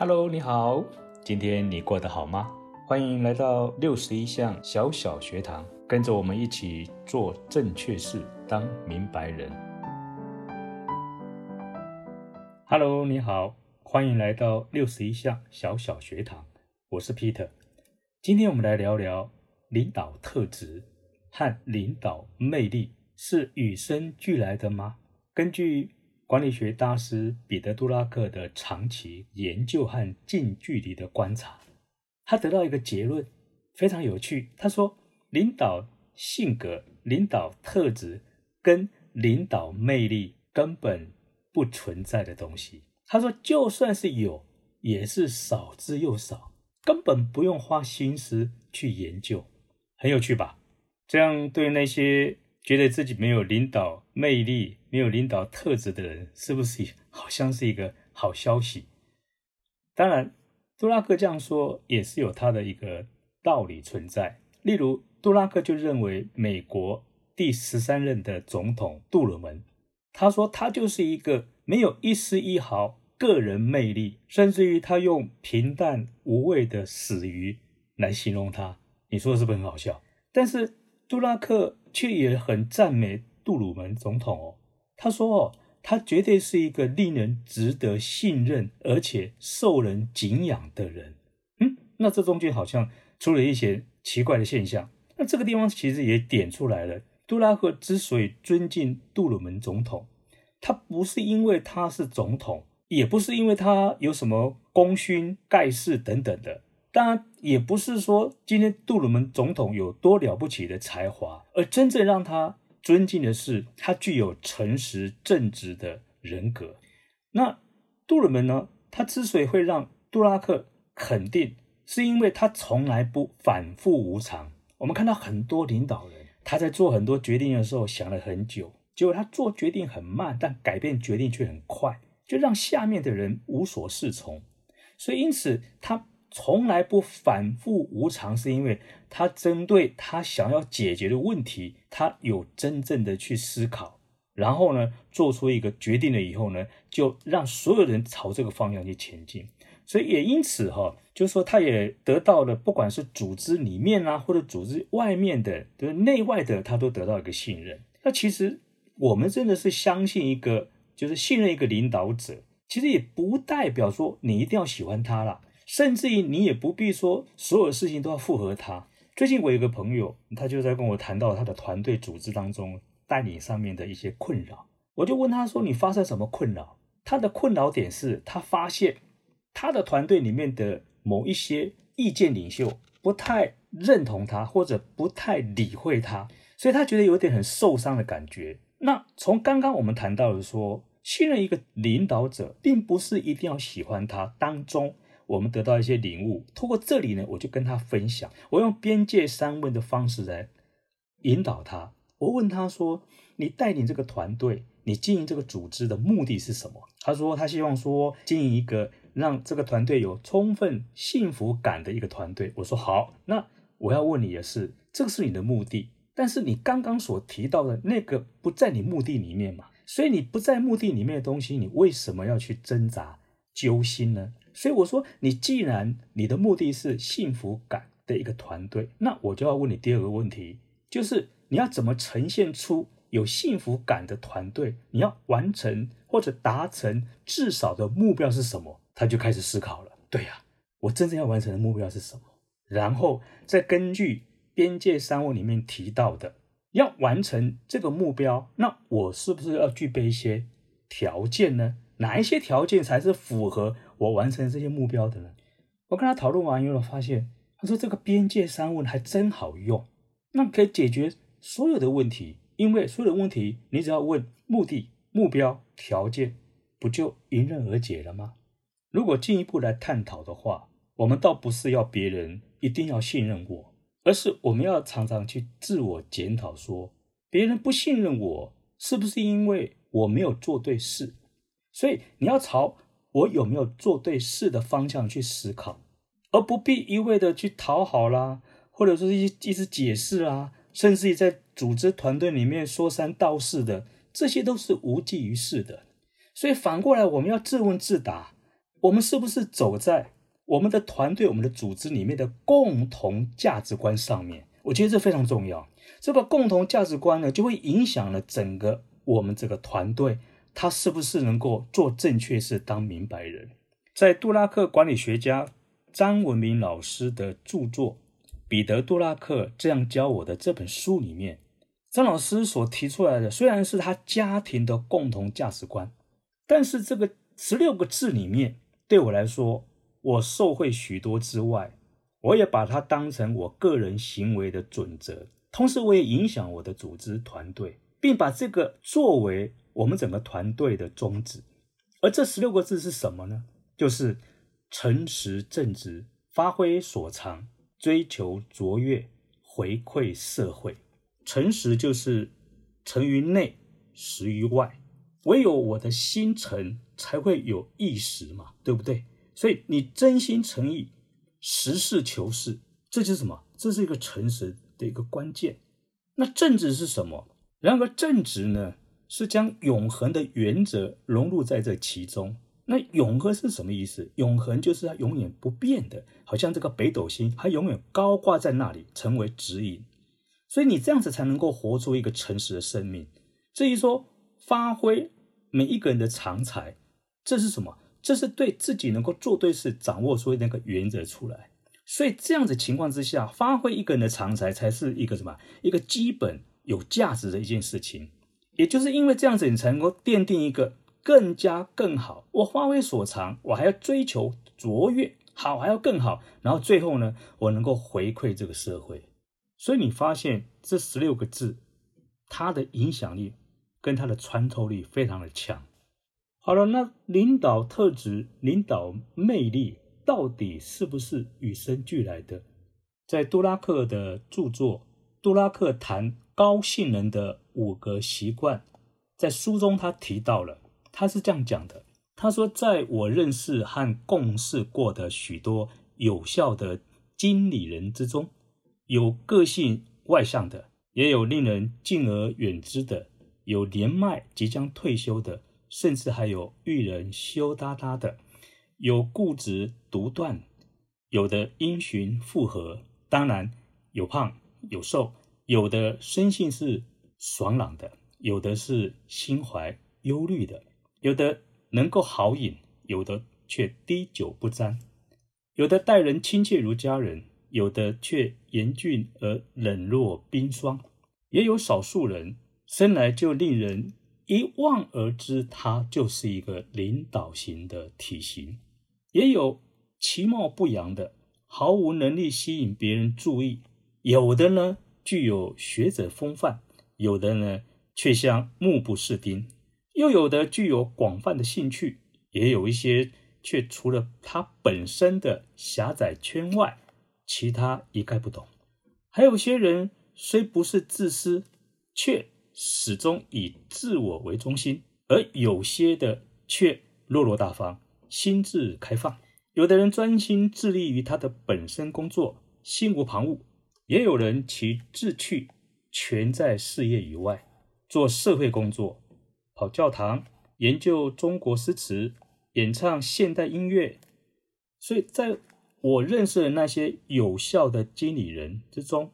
Hello，你好，今天你过得好吗？欢迎来到六十一项小小学堂，跟着我们一起做正确事，当明白人。Hello，你好，欢迎来到六十一项小小学堂，我是 Peter。今天我们来聊聊领导特质和领导魅力是与生俱来的吗？根据管理学大师彼得·杜拉克的长期研究和近距离的观察，他得到一个结论，非常有趣。他说，领导性格、领导特质跟领导魅力根本不存在的东西。他说，就算是有，也是少之又少，根本不用花心思去研究。很有趣吧？这样对那些。觉得自己没有领导魅力、没有领导特质的人，是不是好像是一个好消息？当然，杜拉克这样说也是有他的一个道理存在。例如，杜拉克就认为美国第十三任的总统杜鲁门，他说他就是一个没有一丝一毫个人魅力，甚至于他用平淡无味的死鱼来形容他。你说是不是很好笑？但是杜拉克。却也很赞美杜鲁门总统哦。他说：“哦，他绝对是一个令人值得信任而且受人敬仰的人。”嗯，那这中间好像出了一些奇怪的现象。那这个地方其实也点出来了，杜拉克之所以尊敬杜鲁门总统，他不是因为他是总统，也不是因为他有什么功勋盖世等等的。当然，也不是说今天杜鲁门总统有多了不起的才华，而真正让他尊敬的是他具有诚实正直的人格。那杜鲁门呢？他之所以会让杜拉克肯定，是因为他从来不反复无常。我们看到很多领导人，他在做很多决定的时候想了很久，结果他做决定很慢，但改变决定却很快，就让下面的人无所适从。所以，因此他。从来不反复无常，是因为他针对他想要解决的问题，他有真正的去思考，然后呢，做出一个决定了以后呢，就让所有人朝这个方向去前进。所以也因此哈，就是说他也得到了，不管是组织里面啊，或者组织外面的，就是内外的，他都得到一个信任。那其实我们真的是相信一个，就是信任一个领导者，其实也不代表说你一定要喜欢他了。甚至于你也不必说所有事情都要附和他。最近我有个朋友，他就在跟我谈到他的团队组织当中带领上面的一些困扰。我就问他说：“你发生什么困扰？”他的困扰点是他发现他的团队里面的某一些意见领袖不太认同他，或者不太理会他，所以他觉得有点很受伤的感觉。那从刚刚我们谈到的说，信任一个领导者，并不是一定要喜欢他当中。我们得到一些领悟，通过这里呢，我就跟他分享，我用边界三问的方式来引导他。我问他说：“你带领这个团队，你经营这个组织的目的是什么？”他说：“他希望说经营一个让这个团队有充分幸福感的一个团队。”我说：“好，那我要问你的是，这个是你的目的，但是你刚刚所提到的那个不在你目的里面嘛？所以你不在目的里面的东西，你为什么要去挣扎揪心呢？”所以我说，你既然你的目的是幸福感的一个团队，那我就要问你第二个问题，就是你要怎么呈现出有幸福感的团队？你要完成或者达成至少的目标是什么？他就开始思考了。对呀，我真正要完成的目标是什么？然后再根据边界商务里面提到的，要完成这个目标，那我是不是要具备一些条件呢？哪一些条件才是符合？我完成这些目标的人，我跟他讨论完以后，发现他说这个边界三问还真好用，那可以解决所有的问题。因为所有的问题，你只要问目的、目标、条件，不就迎刃而解了吗？如果进一步来探讨的话，我们倒不是要别人一定要信任我，而是我们要常常去自我检讨，说别人不信任我，是不是因为我没有做对事？所以你要朝。我有没有做对事的方向去思考，而不必一味的去讨好啦，或者说一一直解释啊，甚至于在组织团队里面说三道四的，这些都是无济于事的。所以反过来，我们要自问自答：我们是不是走在我们的团队、我们的组织里面的共同价值观上面？我觉得这非常重要。这个共同价值观呢，就会影响了整个我们这个团队，他是不是能够做正确事、当明白人。在杜拉克管理学家张文明老师的著作《彼得·杜拉克这样教我的》这本书里面，张老师所提出来的虽然是他家庭的共同价值观，但是这个十六个字里面，对我来说，我受惠许多之外，我也把它当成我个人行为的准则。同时，我也影响我的组织团队，并把这个作为我们整个团队的宗旨。而这十六个字是什么呢？就是诚实正直，发挥所长，追求卓越，回馈社会。诚实就是诚于内，实于外。唯有我的心诚，才会有意实嘛，对不对？所以你真心诚意，实事求是，这就是什么？这是一个诚实。的一个关键，那正直是什么？然而正直呢，是将永恒的原则融入在这其中。那永恒是什么意思？永恒就是它永远不变的，好像这个北斗星，它永远高挂在那里，成为指引。所以你这样子才能够活出一个诚实的生命。至于说发挥每一个人的长才，这是什么？这是对自己能够做对事，掌握出那个原则出来。所以这样子情况之下，发挥一个人的长才，才是一个什么？一个基本有价值的一件事情。也就是因为这样子，你才能够奠定一个更加更好。我发挥所长，我还要追求卓越，好还要更好。然后最后呢，我能够回馈这个社会。所以你发现这十六个字，它的影响力跟它的穿透力非常的强。好了，那领导特质、领导魅力。到底是不是与生俱来的？在杜拉克的著作《杜拉克谈高性能的五个习惯》在书中，他提到了，他是这样讲的：他说，在我认识和共事过的许多有效的经理人之中，有个性外向的，也有令人敬而远之的，有年迈即将退休的，甚至还有遇人羞答答的。有固执独断，有的因循复合，当然有胖有瘦，有的生性是爽朗的，有的是心怀忧虑的，有的能够好饮，有的却滴酒不沾，有的待人亲切如家人，有的却严峻而冷若冰霜，也有少数人生来就令人一望而知，他就是一个领导型的体型。也有其貌不扬的，毫无能力吸引别人注意；有的呢，具有学者风范；有的呢，却像目不识丁；又有的具有广泛的兴趣；也有一些却除了他本身的狭窄圈外，其他一概不懂。还有些人虽不是自私，却始终以自我为中心；而有些的却落落大方。心智开放，有的人专心致力于他的本身工作，心无旁骛；也有人其志趣全在事业以外，做社会工作，跑教堂，研究中国诗词，演唱现代音乐。所以，在我认识的那些有效的经理人之中，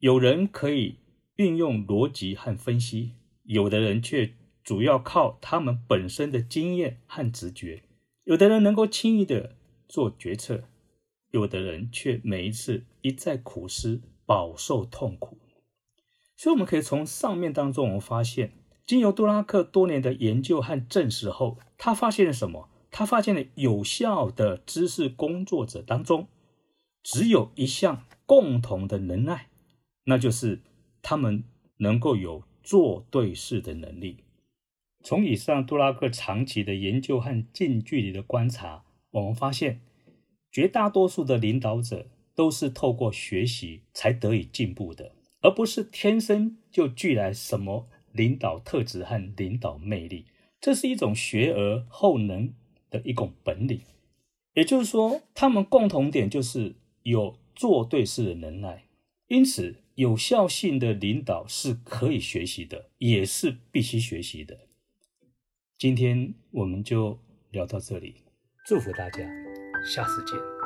有人可以运用逻辑和分析，有的人却主要靠他们本身的经验和直觉。有的人能够轻易的做决策，有的人却每一次一再苦思，饱受痛苦。所以我们可以从上面当中，我们发现，经由杜拉克多年的研究和证实后，他发现了什么？他发现了有效的知识工作者当中，只有一项共同的能耐，那就是他们能够有做对事的能力。从以上杜拉克长期的研究和近距离的观察，我们发现，绝大多数的领导者都是透过学习才得以进步的，而不是天生就具来什么领导特质和领导魅力。这是一种学而后能的一种本领。也就是说，他们共同点就是有做对事的能耐。因此，有效性的领导是可以学习的，也是必须学习的。今天我们就聊到这里。祝福大家，下次见。